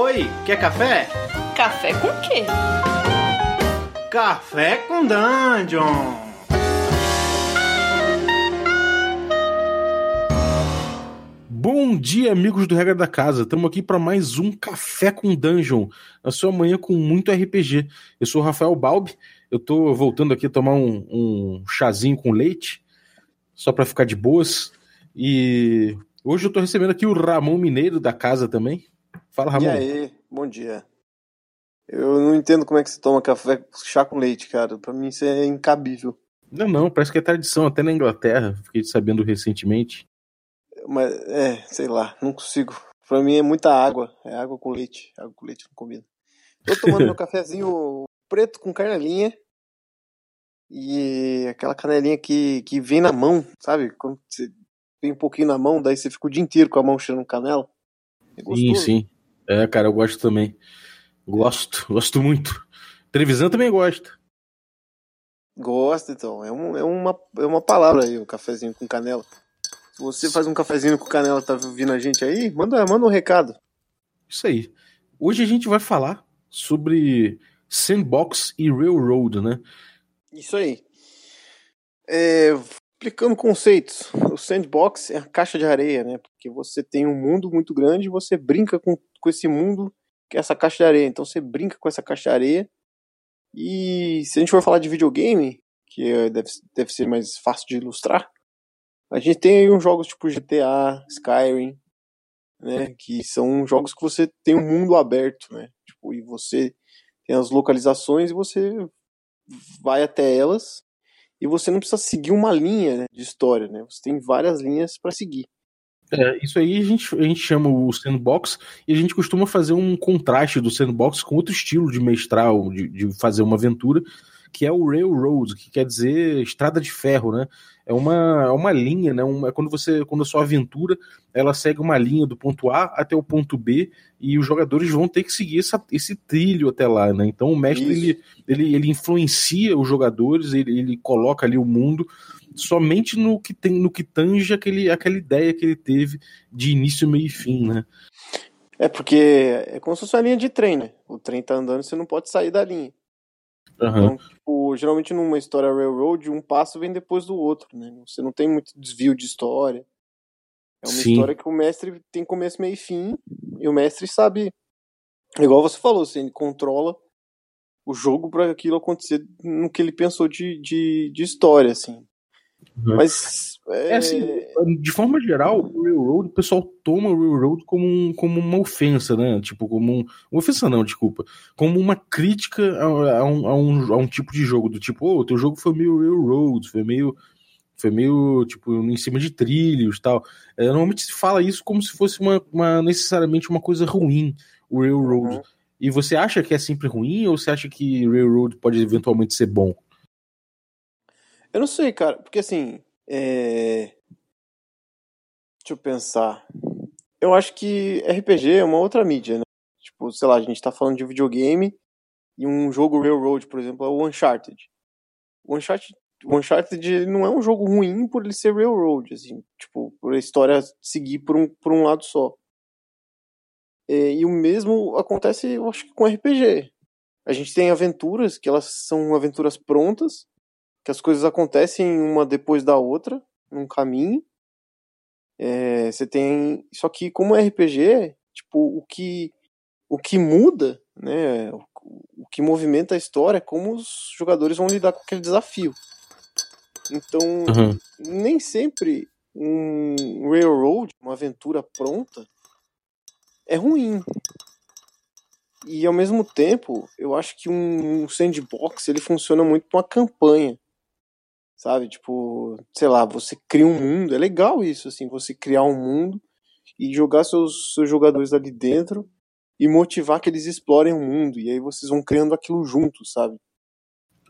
Oi, quer café? Café com quê? Café com Dungeon! Bom dia, amigos do Regra da Casa. Estamos aqui para mais um Café com Dungeon, a sua manhã com muito RPG. Eu sou o Rafael Balbi, eu tô voltando aqui a tomar um, um chazinho com leite, só para ficar de boas. E hoje eu tô recebendo aqui o Ramon Mineiro da casa também. Fala, Ramon. E aí, bom dia. Eu não entendo como é que se toma café, chá com leite, cara. Pra mim isso é incabível. Não, não, parece que é tradição até na Inglaterra, fiquei sabendo recentemente. Mas, é, sei lá, não consigo. Pra mim é muita água. É água com leite. Água com leite não combina. Tô tomando meu cafezinho preto com canelinha. E aquela canelinha que, que vem na mão, sabe? Quando você vem um pouquinho na mão, daí você fica o dia inteiro com a mão cheirando canela. É sim, sim. É, cara, eu gosto também. Gosto, gosto muito. Televisão também gosta. Gosta, então. É, um, é, uma, é uma palavra aí, o um cafezinho com canela. Se você faz um cafezinho com canela, tá vindo a gente aí, manda, manda um recado. Isso aí. Hoje a gente vai falar sobre Sandbox e Railroad, né? Isso aí. É, explicando conceitos. O Sandbox é a caixa de areia, né? Porque você tem um mundo muito grande e você brinca com, com esse mundo que é essa caixa de areia. Então você brinca com essa caixa de areia. E se a gente for falar de videogame, que deve, deve ser mais fácil de ilustrar, a gente tem aí uns jogos tipo GTA, Skyrim, né, que são jogos que você tem um mundo aberto, né, tipo, e você tem as localizações e você vai até elas e você não precisa seguir uma linha de história, né, você tem várias linhas para seguir. É, isso aí a gente, a gente chama o sandbox e a gente costuma fazer um contraste do sandbox com outro estilo de mestral, de, de fazer uma aventura, que é o railroad, que quer dizer estrada de ferro, né? É uma, é uma linha, né? Uma, é quando você, quando a sua aventura ela segue uma linha do ponto A até o ponto B e os jogadores vão ter que seguir essa, esse trilho até lá, né? Então o mestre ele, ele, ele influencia os jogadores, ele, ele coloca ali o mundo somente no que tem, no que tange aquele, aquela ideia que ele teve de início, meio e fim, né? É porque é como se fosse uma linha de trem, né? O trem tá andando, você não pode sair da linha. Uhum. Então, tipo, geralmente numa história railroad, um passo vem depois do outro, né? Você não tem muito desvio de história. É uma Sim. história que o mestre tem começo, meio e fim, e o mestre sabe, igual você falou, assim, ele controla o jogo para aquilo acontecer no que ele pensou de, de, de história, assim. Uhum. Mas. É... é... assim, de forma geral, o Railroad, o pessoal toma o Railroad como, um, como uma ofensa, né? Tipo, como um. Uma ofensa não, desculpa. Como uma crítica a, a, um, a, um, a um tipo de jogo, do tipo, ô, oh, teu jogo foi meio Railroad, foi meio. Foi meio, tipo, em cima de trilhos tal. É, normalmente se fala isso como se fosse uma, uma necessariamente uma coisa ruim, o Railroad. Uhum. E você acha que é sempre ruim ou você acha que Railroad pode eventualmente ser bom? Eu não sei, cara, porque assim. É... Deixa eu pensar. Eu acho que RPG é uma outra mídia, né? Tipo, sei lá, a gente tá falando de videogame e um jogo Railroad, por exemplo, é o Uncharted. O Uncharted, o Uncharted não é um jogo ruim por ele ser Railroad, assim, tipo, por a história seguir por um, por um lado só. É, e o mesmo acontece, eu acho com RPG. A gente tem aventuras que elas são aventuras prontas que as coisas acontecem uma depois da outra, num caminho. É, você tem. Só que como RPG, tipo, o que, o que muda, né? O, o que movimenta a história é como os jogadores vão lidar com aquele desafio. Então, uhum. nem sempre um railroad, uma aventura pronta, é ruim. E ao mesmo tempo, eu acho que um sandbox ele funciona muito para uma campanha sabe? Tipo, sei lá, você cria um mundo, é legal isso, assim, você criar um mundo e jogar seus, seus jogadores ali dentro e motivar que eles explorem o mundo, e aí vocês vão criando aquilo juntos, sabe?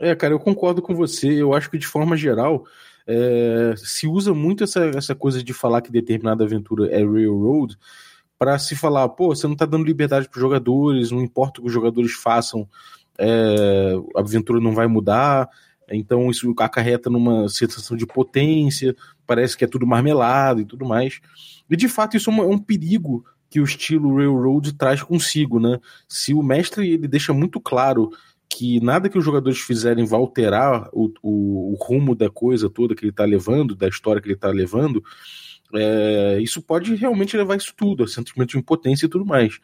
É, cara, eu concordo com você, eu acho que de forma geral é, se usa muito essa, essa coisa de falar que determinada aventura é railroad para se falar, pô, você não tá dando liberdade para jogadores, não importa o que os jogadores façam, é, a aventura não vai mudar, então isso acarreta numa sensação de potência, parece que é tudo marmelado e tudo mais. E de fato isso é um, é um perigo que o estilo Railroad traz consigo, né? Se o mestre ele deixa muito claro que nada que os jogadores fizerem vai alterar o, o, o rumo da coisa toda que ele está levando, da história que ele está levando, é, isso pode realmente levar isso tudo, a sentimento de impotência e tudo mais.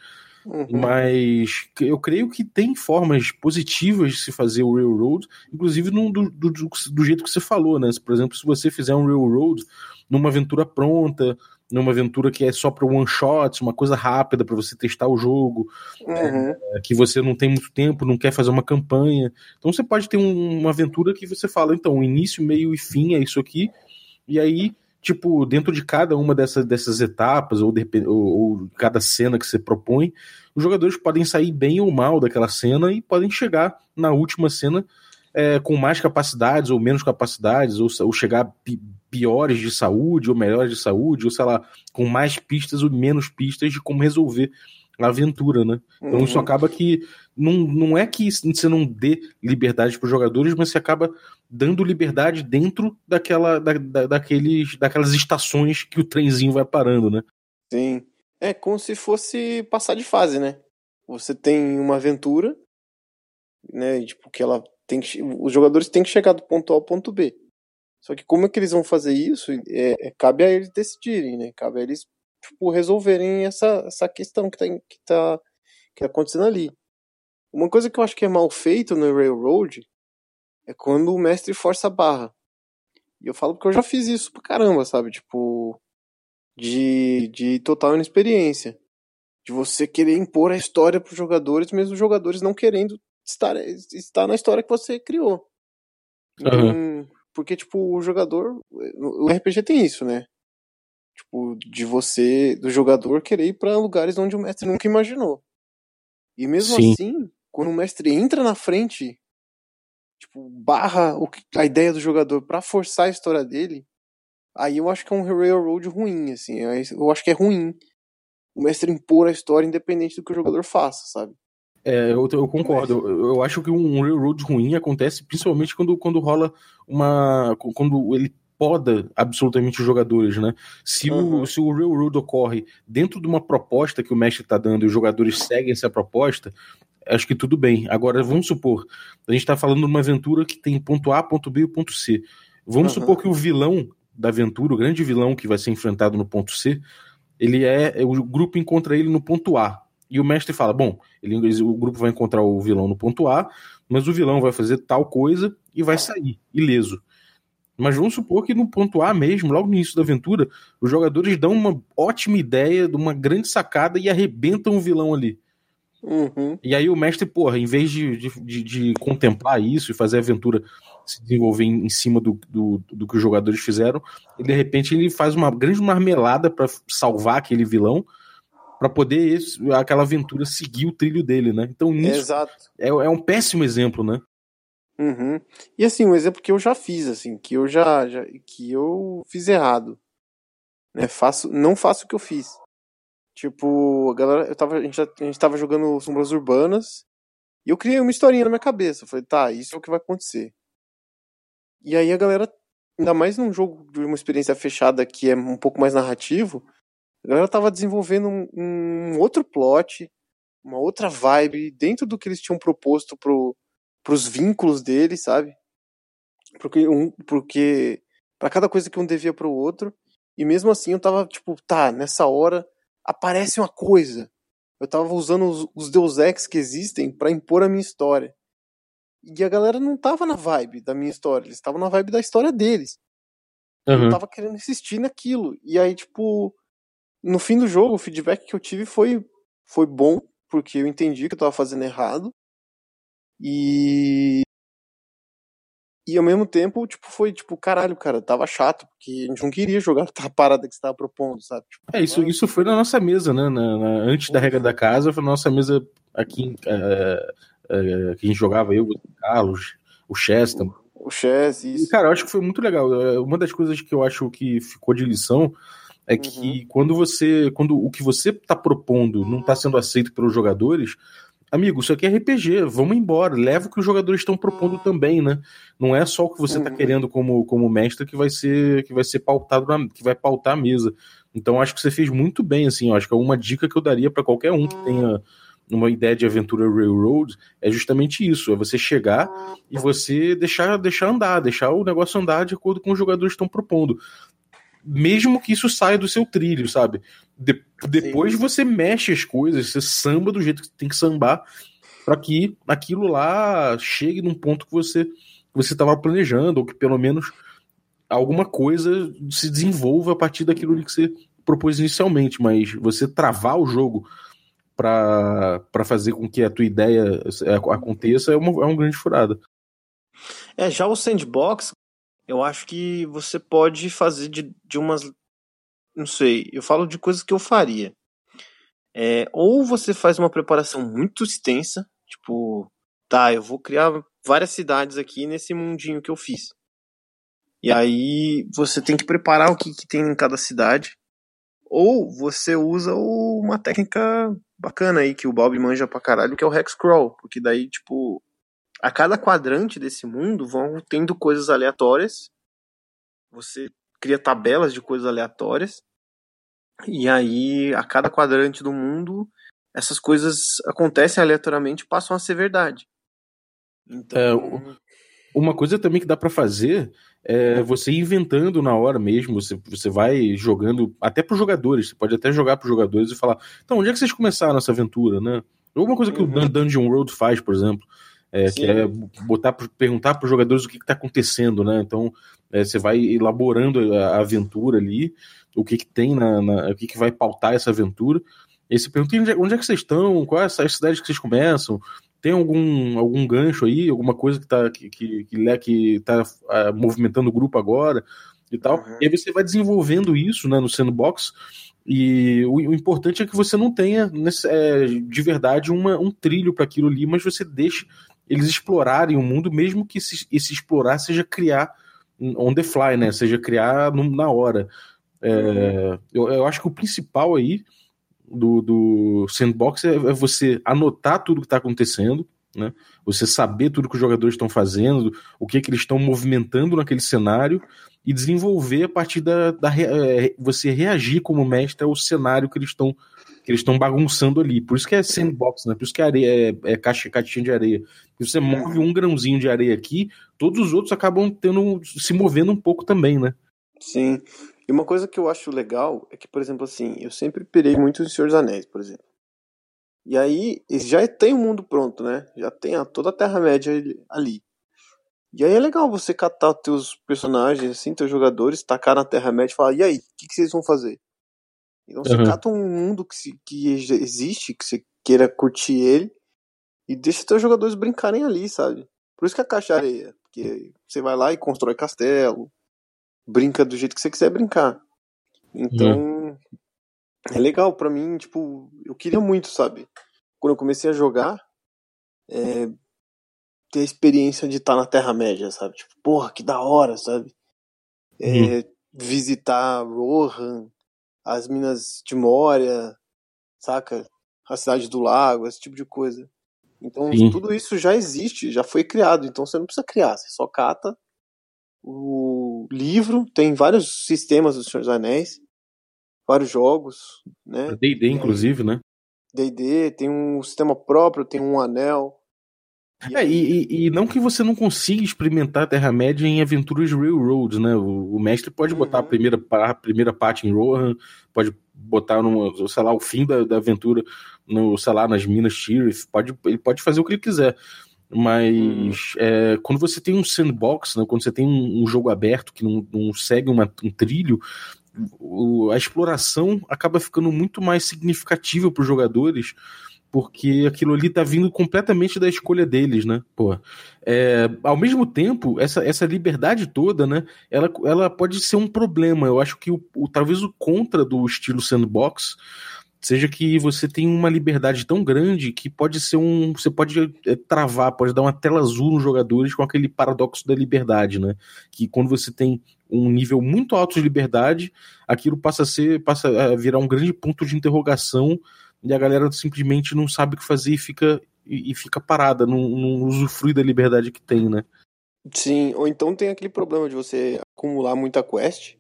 Uhum. Mas eu creio que tem formas positivas de se fazer o Railroad, inclusive no, do, do, do, jeito que você falou, né? Por exemplo, se você fizer um Railroad numa aventura pronta, numa aventura que é só para one shot, uma coisa rápida para você testar o jogo, uhum. é, que você não tem muito tempo, não quer fazer uma campanha. Então você pode ter um, uma aventura que você fala, então, início, meio e fim é isso aqui, e aí tipo, dentro de cada uma dessas, dessas etapas, ou, de, ou, ou, cada cena que você propõe, os jogadores podem sair bem ou mal daquela cena e podem chegar na última cena é, com mais capacidades ou menos capacidades, ou, ou chegar pi, piores de saúde ou melhores de saúde, ou sei lá, com mais pistas ou menos pistas de como resolver aventura, né? Então uhum. isso acaba que não, não é que você não dê liberdade para os jogadores, mas você acaba dando liberdade dentro daquela, da, da, daqueles, daquelas estações que o trenzinho vai parando, né? Sim. É como se fosse passar de fase, né? Você tem uma aventura, né? Tipo, que ela tem que, os jogadores têm que chegar do ponto A ao ponto B. Só que como é que eles vão fazer isso? É, é cabe a eles decidirem, né? Cabe a eles tipo, resolverem essa, essa questão que tá, que, tá, que tá acontecendo ali. Uma coisa que eu acho que é mal feito no Railroad é quando o mestre força a barra. E eu falo porque eu já fiz isso pra caramba, sabe? Tipo, de, de total inexperiência. De você querer impor a história pros jogadores, mesmo os jogadores não querendo estar, estar na história que você criou. Então, uhum. Porque, tipo, o jogador. O RPG tem isso, né? Tipo, de você, do jogador, querer ir pra lugares onde o mestre nunca imaginou. E mesmo Sim. assim, quando o mestre entra na frente, tipo, barra a ideia do jogador para forçar a história dele, aí eu acho que é um railroad ruim, assim. Eu acho que é ruim o mestre impor a história independente do que o jogador faça, sabe? É, eu, eu concordo. Eu, eu, acho que um railroad ruim acontece principalmente quando, quando rola uma. quando ele poda absolutamente os jogadores, né? Se, uhum. o, se o railroad ocorre dentro de uma proposta que o mestre está dando e os jogadores seguem essa proposta, acho que tudo bem. Agora, vamos supor, a gente está falando de uma aventura que tem ponto A, ponto B e ponto C. Vamos uhum. supor que o vilão da aventura, o grande vilão que vai ser enfrentado no ponto C, ele é, o grupo encontra ele no ponto A. E o mestre fala: bom, ele, o grupo vai encontrar o vilão no ponto A, mas o vilão vai fazer tal coisa e vai sair ileso. Mas vamos supor que no ponto A mesmo, logo no início da aventura, os jogadores dão uma ótima ideia, de uma grande sacada e arrebentam o vilão ali. Uhum. E aí o mestre, porra, em vez de, de, de, contemplar isso e fazer a aventura se desenvolver em, em cima do, do, do, que os jogadores fizeram, ele, de repente ele faz uma grande marmelada para salvar aquele vilão, para poder esse, aquela aventura seguir o trilho dele, né? Então nisso é, é, um péssimo exemplo, né? Uhum. E assim, um exemplo que eu já fiz, assim, que eu já, já que eu fiz errado, né? Faço, não faço o que eu fiz. Tipo, a galera, eu tava, a gente, a gente tava jogando Sombras Urbanas e eu criei uma historinha na minha cabeça. Eu falei, tá, isso é o que vai acontecer. E aí a galera, ainda mais num jogo de uma experiência fechada que é um pouco mais narrativo, a galera tava desenvolvendo um, um outro plot, uma outra vibe dentro do que eles tinham proposto pro, pros vínculos deles, sabe? Porque um, porque para cada coisa que um devia pro outro. E mesmo assim eu tava tipo, tá, nessa hora aparece uma coisa. Eu tava usando os, os Deus Ex que existem para impor a minha história. E a galera não tava na vibe da minha história, eles estavam na vibe da história deles. Uhum. Eu tava querendo insistir naquilo. E aí, tipo, no fim do jogo, o feedback que eu tive foi, foi bom, porque eu entendi que eu tava fazendo errado. E e ao mesmo tempo, tipo, foi tipo, caralho, cara, tava chato, porque a gente não queria jogar a parada que você tava propondo, sabe? Tipo, é, isso, isso foi na nossa mesa, né? Na, na, antes da regra da casa, foi na nossa mesa aqui uh, uh, que a gente jogava, eu, o Carlos, o Chester. O Chess, isso. E, cara, eu acho que foi muito legal. Uma das coisas que eu acho que ficou de lição é que uhum. quando você. Quando o que você tá propondo não tá sendo aceito pelos jogadores, amigo, isso aqui é RPG, vamos embora, leva o que os jogadores estão propondo também, né? Não é só o que você está uhum. querendo como, como mestre que vai ser que vai ser pautado na, que vai pautar a mesa. Então acho que você fez muito bem, assim. Acho que é uma dica que eu daria para qualquer um que tenha uma ideia de aventura railroad é justamente isso, é você chegar e você deixar deixar andar, deixar o negócio andar de acordo com os jogadores estão propondo. Mesmo que isso saia do seu trilho, sabe? De, depois Sim. você mexe as coisas, você samba do jeito que tem que sambar para que aquilo lá chegue num ponto que você você estava planejando ou que pelo menos alguma coisa se desenvolva a partir daquilo que você propôs inicialmente, mas você travar o jogo para fazer com que a tua ideia aconteça é uma, é uma grande furada. É, já o sandbox, eu acho que você pode fazer de, de umas. Não sei, eu falo de coisas que eu faria. É, ou você faz uma preparação muito extensa, tipo, tá, eu vou criar várias cidades aqui nesse mundinho que eu fiz. E aí você tem que preparar o que, que tem em cada cidade. Ou você usa uma técnica bacana aí que o Bob manja pra caralho, que é o Hexcrawl. Porque daí, tipo, a cada quadrante desse mundo vão tendo coisas aleatórias. Você cria tabelas de coisas aleatórias. E aí, a cada quadrante do mundo, essas coisas acontecem aleatoriamente e passam a ser verdade. Então. É, uma coisa também que dá para fazer é você inventando na hora mesmo, você, você vai jogando até para os jogadores, você pode até jogar para os jogadores e falar, então, onde é que vocês começaram essa aventura, né? Alguma coisa que uhum. o Dungeon World faz, por exemplo, é, que é botar, perguntar para os jogadores o que está acontecendo, né? Então, é, você vai elaborando a, aventura ali, o que, que tem na, na, o que, que vai pautar essa aventura. E você pergunta onde é, onde é que vocês estão, qual é a cidade que vocês começam, tem algum, algum gancho aí, alguma coisa que está que, que, que, que tá, uh, movimentando o grupo agora e tal. Uhum. E aí você vai desenvolvendo isso né, no sandbox. E o, o importante é que você não tenha nesse, é, de verdade uma, um trilho para aquilo ali, mas você deixe eles explorarem o mundo, mesmo que esse, explorar seja criar on the fly, né? Seja criar no, na hora. É, eu, eu acho que o principal aí do, do sandbox é, é você anotar tudo que está acontecendo, né? Você saber tudo que os jogadores estão fazendo, o que, que eles estão movimentando naquele cenário e desenvolver a partir da, da é, você reagir como mestre ao cenário que eles estão que eles estão bagunçando ali. Por isso que é sandbox, né? Por isso que é areia é, é caixa, caixinha de areia. Se você move um grãozinho de areia aqui, todos os outros acabam tendo se movendo um pouco também, né? Sim. E uma coisa que eu acho legal é que, por exemplo, assim, eu sempre pirei muito em Senhor dos Anéis, por exemplo. E aí, já tem o mundo pronto, né? Já tem a, toda a Terra-média ali. E aí é legal você catar os teus personagens, assim, teus jogadores, tacar na Terra-média e falar, e aí, o que, que, vocês vão fazer? Então você uhum. cata um mundo que, se, que existe, que você queira curtir ele, e deixa teus jogadores brincarem ali, sabe? Por isso que é a caixa areia. Porque você vai lá e constrói castelo, brinca do jeito que você quiser brincar. Então, é legal para mim, tipo, eu queria muito, sabe? Quando eu comecei a jogar, é, ter a experiência de estar na Terra-média, sabe? Tipo, porra, que da hora, sabe? É, uhum. Visitar Rohan, as Minas de Moria, saca? A Cidade do Lago, esse tipo de coisa. Então, Sim. tudo isso já existe, já foi criado. Então, você não precisa criar, você só cata o livro, tem vários sistemas do Senhor dos Anéis, vários jogos, né? D&D, inclusive, né? D&D, tem um sistema próprio, tem um anel. E, é, e, e, não que você não consiga experimentar a Terra-média em aventuras Railroad, né? O, o mestre pode uhum. botar a primeira, a primeira parte em Rohan, pode botar, no, sei lá, o fim da, da aventura no, sei lá, nas Minas Tirith, pode, ele pode fazer o que ele quiser. Mas hum. é, quando você tem um sandbox, né, quando você tem um, um jogo aberto que não, não segue uma, um trilho, o, a exploração acaba ficando muito mais significativa para os jogadores, porque aquilo ali tá vindo completamente da escolha deles, né? Pô, é, ao mesmo tempo, essa, essa liberdade toda, né? Ela, ela pode ser um problema. Eu acho que o, o talvez o contra do estilo sandbox seja que você tem uma liberdade tão grande que pode ser um. Você pode é, travar, pode dar uma tela azul nos jogadores com aquele paradoxo da liberdade, né? Que quando você tem um nível muito alto de liberdade, aquilo passa a ser, passa a virar um grande ponto de interrogação e a galera simplesmente não sabe o que fazer e fica, e, e fica parada, não, não usufrui da liberdade que tem, né? Sim, ou então tem aquele problema de você acumular muita quest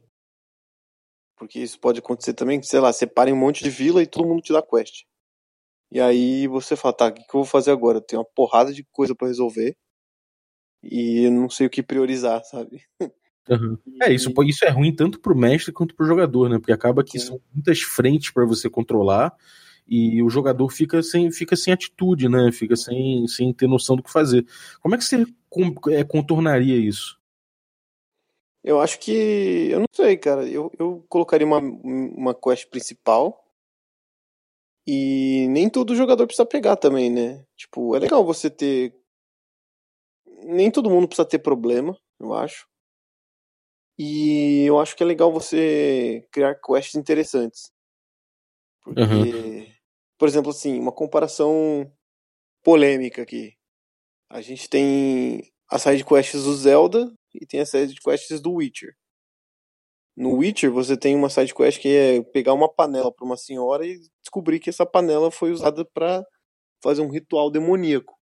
Porque isso pode acontecer também, sei lá, separem um monte de vila e todo mundo te dá quest. E aí você fala, tá, o que, que eu vou fazer agora? Eu tenho uma porrada de coisa para resolver e eu não sei o que priorizar, sabe? Uhum. É, isso, isso é ruim tanto pro mestre quanto pro jogador, né? Porque acaba que Sim. são muitas frentes para você controlar e o jogador fica sem, fica sem atitude, né? Fica sem, sem ter noção do que fazer. Como é que você é, contornaria isso? Eu acho que. Eu não sei, cara. Eu, eu colocaria uma, uma quest principal. E nem todo jogador precisa pegar também, né? Tipo, é legal você ter. Nem todo mundo precisa ter problema, eu acho. E eu acho que é legal você criar quests interessantes. Porque, uhum. Por exemplo, assim, uma comparação polêmica aqui. A gente tem a side quests do Zelda e tem a side quests do Witcher. No Witcher, você tem uma side quest que é pegar uma panela para uma senhora e descobrir que essa panela foi usada para fazer um ritual demoníaco.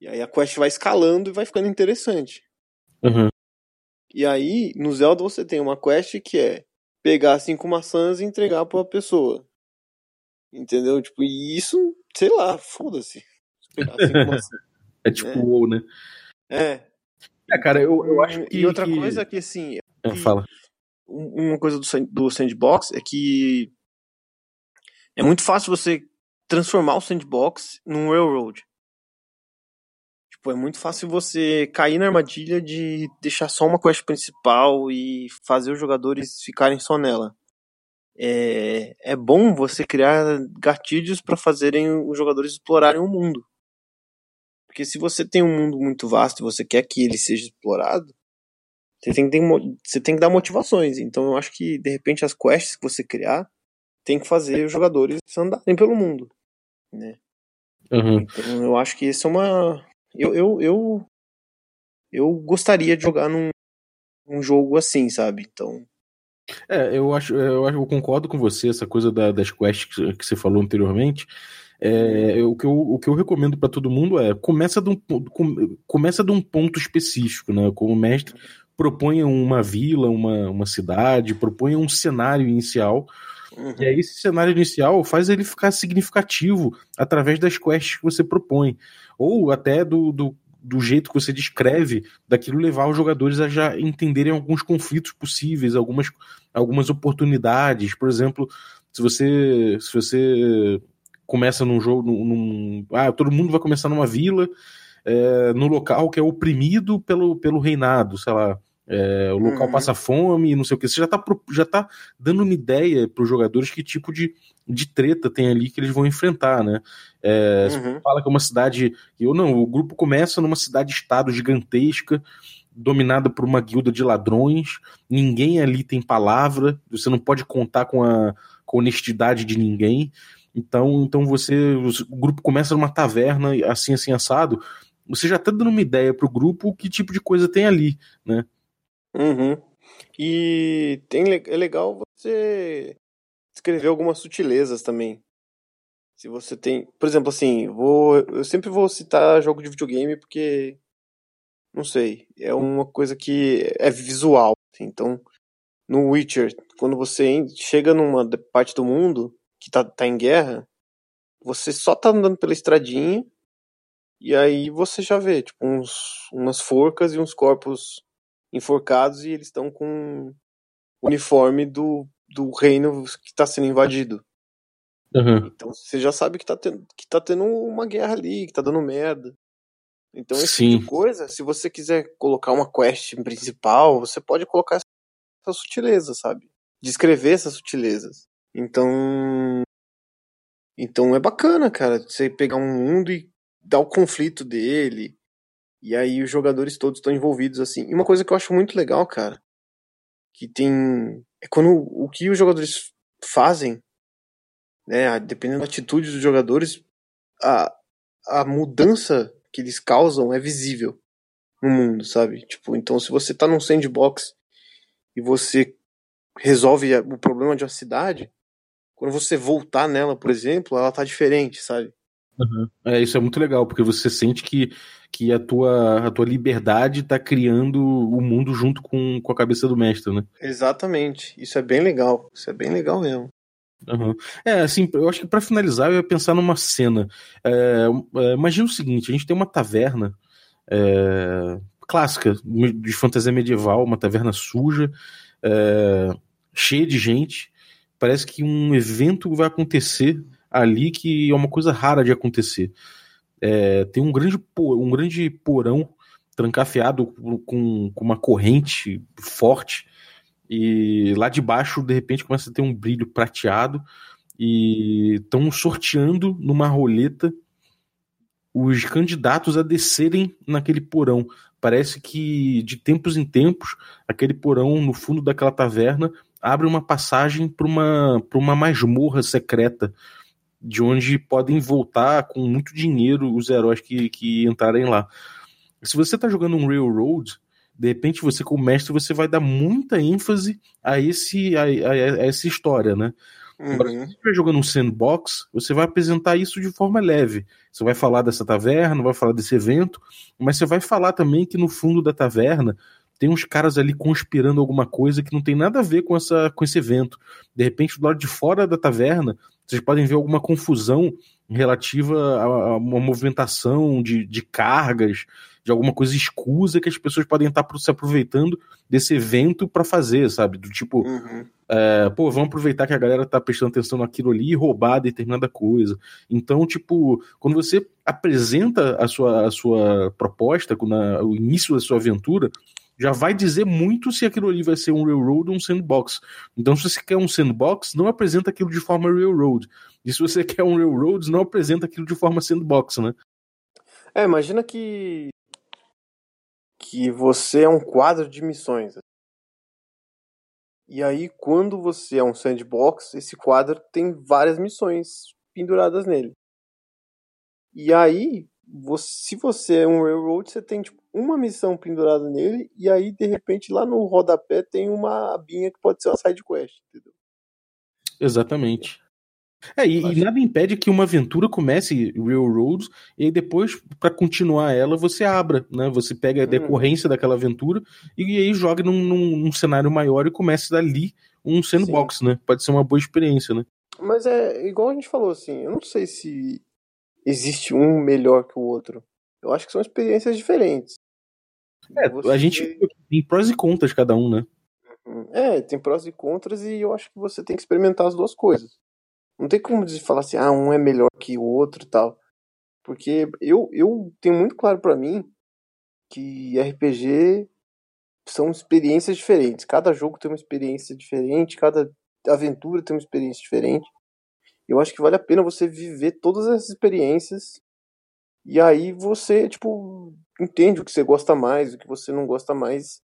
E aí a quest vai escalando e vai ficando interessante. Uhum. E aí, no Zelda, você tem uma quest que é pegar cinco maçãs e entregar pra pessoa. Entendeu? Tipo, e isso, sei lá, foda-se. Maçãs. é tipo é. WoW, né? É. É, cara, eu, eu acho que. E outra que... coisa que, assim. É, que fala. Uma coisa do, do sandbox é que. É muito fácil você transformar o sandbox num railroad. Tipo, é muito fácil você cair na armadilha de deixar só uma quest principal e fazer os jogadores ficarem só nela. É, é bom você criar gatilhos para fazerem os jogadores explorarem o mundo. Porque se você tem um mundo muito vasto e você quer que ele seja explorado, você tem que, ter, você tem que dar motivações. Então eu acho que, de repente, as quests que você criar tem que fazer os jogadores andarem pelo mundo. Né? Uhum. Então eu acho que isso é uma, eu, eu, eu, eu gostaria de jogar num, num jogo assim, sabe? Então. É, eu acho, eu, eu concordo com você, essa coisa da, das quests que, que você falou anteriormente. É, o, que eu, o que eu recomendo para todo mundo é começa de, um, começa de um ponto específico, né? Como mestre, proponha uma vila, uma, uma cidade, proponha um cenário inicial. Uhum. E aí, esse cenário inicial faz ele ficar significativo através das quests que você propõe ou até do, do, do jeito que você descreve, daquilo levar os jogadores a já entenderem alguns conflitos possíveis, algumas, algumas oportunidades. Por exemplo, se você, se você começa num jogo, num, num ah, todo mundo vai começar numa vila, é, no local que é oprimido pelo, pelo reinado, sei lá. É, o local uhum. passa fome, não sei o que. Você já tá, já tá dando uma ideia para os jogadores que tipo de, de treta tem ali que eles vão enfrentar, né? É, uhum. fala que é uma cidade. Eu não, o grupo começa numa cidade-estado gigantesca, dominada por uma guilda de ladrões, ninguém ali tem palavra, você não pode contar com a, com a honestidade de ninguém. Então, então você. O grupo começa numa taverna, assim, assim, assado. Você já tá dando uma ideia pro grupo que tipo de coisa tem ali, né? Uhum. E tem, é legal você escrever algumas sutilezas também. Se você tem, por exemplo, assim, vou, eu sempre vou citar jogo de videogame porque não sei, é uma coisa que é visual. Assim, então, no Witcher, quando você chega numa parte do mundo que tá, tá em guerra, você só tá andando pela estradinha e aí você já vê, tipo, uns, umas forcas e uns corpos enforcados e eles estão com o uniforme do, do reino que está sendo invadido. Uhum. Então você já sabe que tá, tendo, que tá tendo uma guerra ali, que tá dando merda. Então esse Sim. tipo de coisa, se você quiser colocar uma quest principal, você pode colocar essa sutileza, sabe? Descrever essas sutilezas. Então. Então é bacana, cara, você pegar um mundo e dar o conflito dele, e aí os jogadores todos estão envolvidos assim. E uma coisa que eu acho muito legal, cara, que tem é quando o que os jogadores fazem, né, dependendo da atitude dos jogadores, a, a mudança que eles causam é visível no mundo, sabe? Tipo, então se você tá num sandbox e você resolve o problema de uma cidade, quando você voltar nela, por exemplo, ela tá diferente, sabe? Uhum. É, isso é muito legal, porque você sente que, que a, tua, a tua liberdade está criando o mundo junto com, com a cabeça do mestre, né? Exatamente. Isso é bem legal. Isso é bem legal mesmo. Uhum. É, assim, eu acho que para finalizar eu ia pensar numa cena. É, é, imagina o seguinte: a gente tem uma taverna é, clássica de fantasia medieval, uma taverna suja, é, cheia de gente. Parece que um evento vai acontecer ali que é uma coisa rara de acontecer. É, tem um grande, um grande porão trancafiado com, com uma corrente forte e lá de baixo de repente começa a ter um brilho prateado e estão sorteando numa roleta os candidatos a descerem naquele porão. Parece que de tempos em tempos aquele porão no fundo daquela taverna abre uma passagem para uma, uma masmorra secreta de onde podem voltar com muito dinheiro os heróis que, que entrarem lá. Se você está jogando um Railroad, de repente você como mestre você vai dar muita ênfase a esse a, a, a essa história, né? Uhum. Agora, se você estiver jogando um sandbox, você vai apresentar isso de forma leve. Você vai falar dessa taverna, vai falar desse evento, mas você vai falar também que no fundo da taverna tem uns caras ali conspirando alguma coisa que não tem nada a ver com, essa, com esse evento. De repente, do lado de fora da taverna, vocês podem ver alguma confusão relativa a, uma movimentação de, de cargas, de alguma coisa escusa que as pessoas podem estar se aproveitando desse evento para fazer, sabe? Do tipo, uhum. é, pô, vamos aproveitar que a galera tá prestando atenção naquilo ali e roubar determinada coisa. Então, tipo, quando você apresenta a sua, a sua proposta, na, o início da sua aventura, já vai dizer muito se aquilo ali vai ser um railroad ou um sandbox. Então, se você quer um sandbox, não apresenta aquilo de forma railroad. E se você quer um railroad, não apresenta aquilo de forma sandbox, né? É, imagina que que você é um quadro de missões. E aí, quando você é um sandbox, esse quadro tem várias missões penduradas nele. E aí, você, se você é um railroad, você tem tipo, uma missão pendurada nele, e aí, de repente, lá no rodapé tem uma abinha que pode ser uma side quest, entendeu? Exatamente. É, e, e, nada impede que uma aventura comece Railroads e aí depois, para continuar ela, você abra, né? Você pega a hum. decorrência hum. daquela aventura e, e aí joga num, num, num, cenário maior e comece dali um sandbox, Sim. né? Pode ser uma boa experiência, né? Mas é igual a gente falou assim, eu não sei se existe um melhor que o outro. Eu acho que são experiências diferentes. É, você... a gente tem prós e contras cada um, né? Uhum. É, tem prós e contras e eu acho que você tem que experimentar as duas coisas. Não tem como falar assim, ah, um é melhor que o outro e tal. Porque eu, eu tenho muito claro para mim que RPG são experiências diferentes. Cada jogo tem uma experiência diferente, cada aventura tem uma experiência diferente. Eu acho que vale a pena você viver todas essas experiências e aí você, tipo, entende o que você gosta mais, o que você não gosta mais.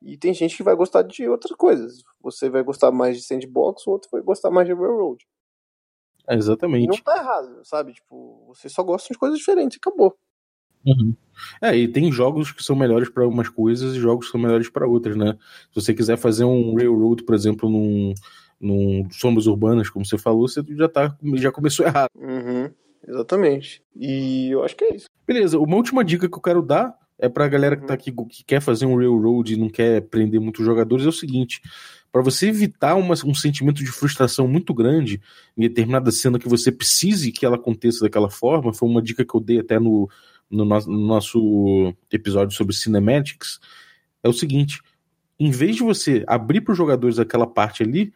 E tem gente que vai gostar de outras coisas. Você vai gostar mais de sandbox, o outro vai gostar mais de railroad. É, exatamente. E não tá errado, sabe? Tipo, você só gosta de coisas diferentes, acabou. Uhum. É, e tem jogos que são melhores para algumas coisas e jogos que são melhores para outras, né? Se você quiser fazer um railroad, por exemplo, num, num sombras urbanas, como você falou, você já tá já começou errado. Uhum, exatamente. E eu acho que é isso. Beleza, uma última dica que eu quero dar é pra galera que tá uhum. aqui que quer fazer um railroad e não quer prender muitos jogadores é o seguinte, para você evitar uma, um sentimento de frustração muito grande em determinada cena que você precise que ela aconteça daquela forma, foi uma dica que eu dei até no, no, no, no nosso episódio sobre cinematics, é o seguinte, em vez de você abrir para os jogadores aquela parte ali,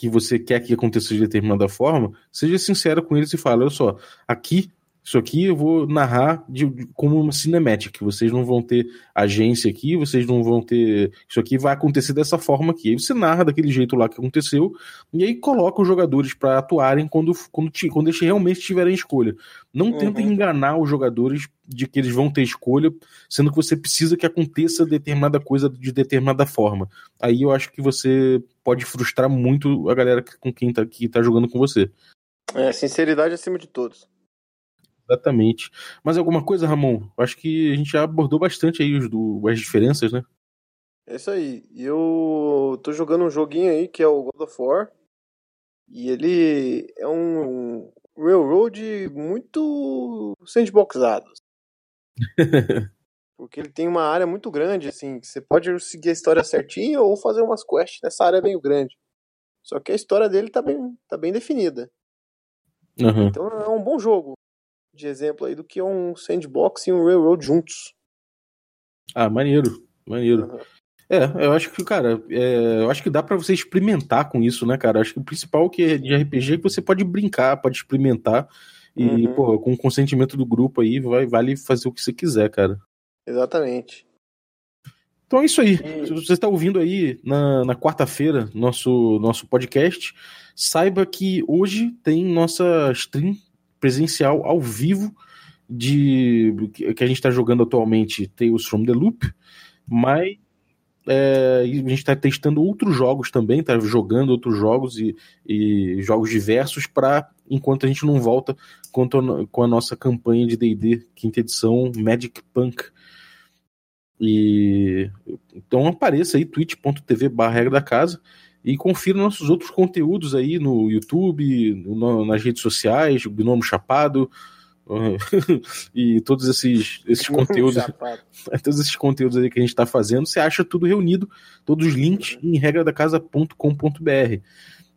que você quer que aconteça de determinada forma, seja sincero com eles e fale: olha só, aqui isso aqui eu vou narrar de, de, como uma cinemática. Vocês não vão ter agência aqui, vocês não vão ter. Isso aqui vai acontecer dessa forma aqui. Aí você narra daquele jeito lá que aconteceu, e aí coloca os jogadores para atuarem quando, quando, quando eles realmente tiverem escolha. Não uhum. tentem enganar os jogadores de que eles vão ter escolha, sendo que você precisa que aconteça determinada coisa de determinada forma. Aí eu acho que você pode frustrar muito a galera com quem tá, que tá jogando com você. É, sinceridade acima de todos. Exatamente. Mas alguma coisa, Ramon? Acho que a gente já abordou bastante aí os do, as diferenças, né? É isso aí. Eu tô jogando um joguinho aí que é o God of War. E ele é um, um Railroad muito sandboxado. Porque ele tem uma área muito grande, assim, que você pode seguir a história certinha ou fazer umas quests nessa área meio grande. Só que a história dele tá bem, tá bem definida. Uhum. Então é um bom jogo de exemplo aí do que um sandbox e um railroad juntos. Ah, maneiro, maneiro. Uhum. É, eu acho que, cara, é, eu acho que dá para você experimentar com isso, né, cara? Acho que o principal que é de RPG é que você pode brincar, pode experimentar e, Uhum. pô, com o consentimento do grupo aí, vai, vale fazer o que você quiser, cara. Exatamente. Então é isso aí. Se você está ouvindo aí na, na quarta-feira nosso, nosso podcast, saiba que hoje tem nossa stream presencial ao vivo de que a gente está jogando atualmente Tales from the Loop, mas é, a gente está testando outros jogos também, tá jogando outros jogos e, e jogos diversos para enquanto a gente não volta com a nossa campanha de D&D quinta edição Magic Punk. E então apareça aí twitch.tv barra regra da casa e confira nossos outros conteúdos aí no YouTube, no- nas redes sociais, o Gnomo Chapado e todos esses, esses conteúdos todos esses conteúdos aí que a gente está fazendo, você acha tudo reunido, todos os links em regradacasa.com.br.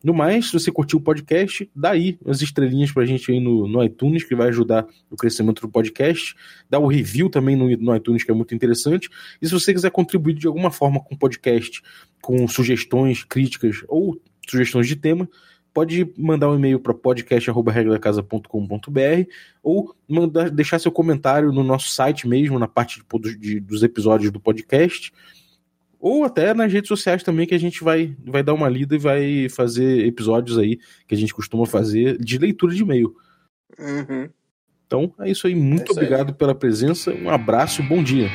No mais, se você curtiu o podcast, dá aí as estrelinhas pra gente aí no, no iTunes, que vai ajudar o crescimento do podcast. Dá o review também no, no iTunes, que é muito interessante. E se você quiser contribuir de alguma forma com o podcast, com sugestões, críticas ou sugestões de tema, pode mandar um e-mail para podcast.regradacasa.com.br ou mandar, deixar seu comentário no nosso site mesmo, na parte de, de- dos episódios do podcast, ou até nas redes sociais também, que a gente vai, vai dar uma lida e vai fazer episódios aí que a gente costuma fazer de leitura de e-mail. Uhum. Então é isso aí, muito É isso aí. obrigado pela presença, um abraço, bom dia.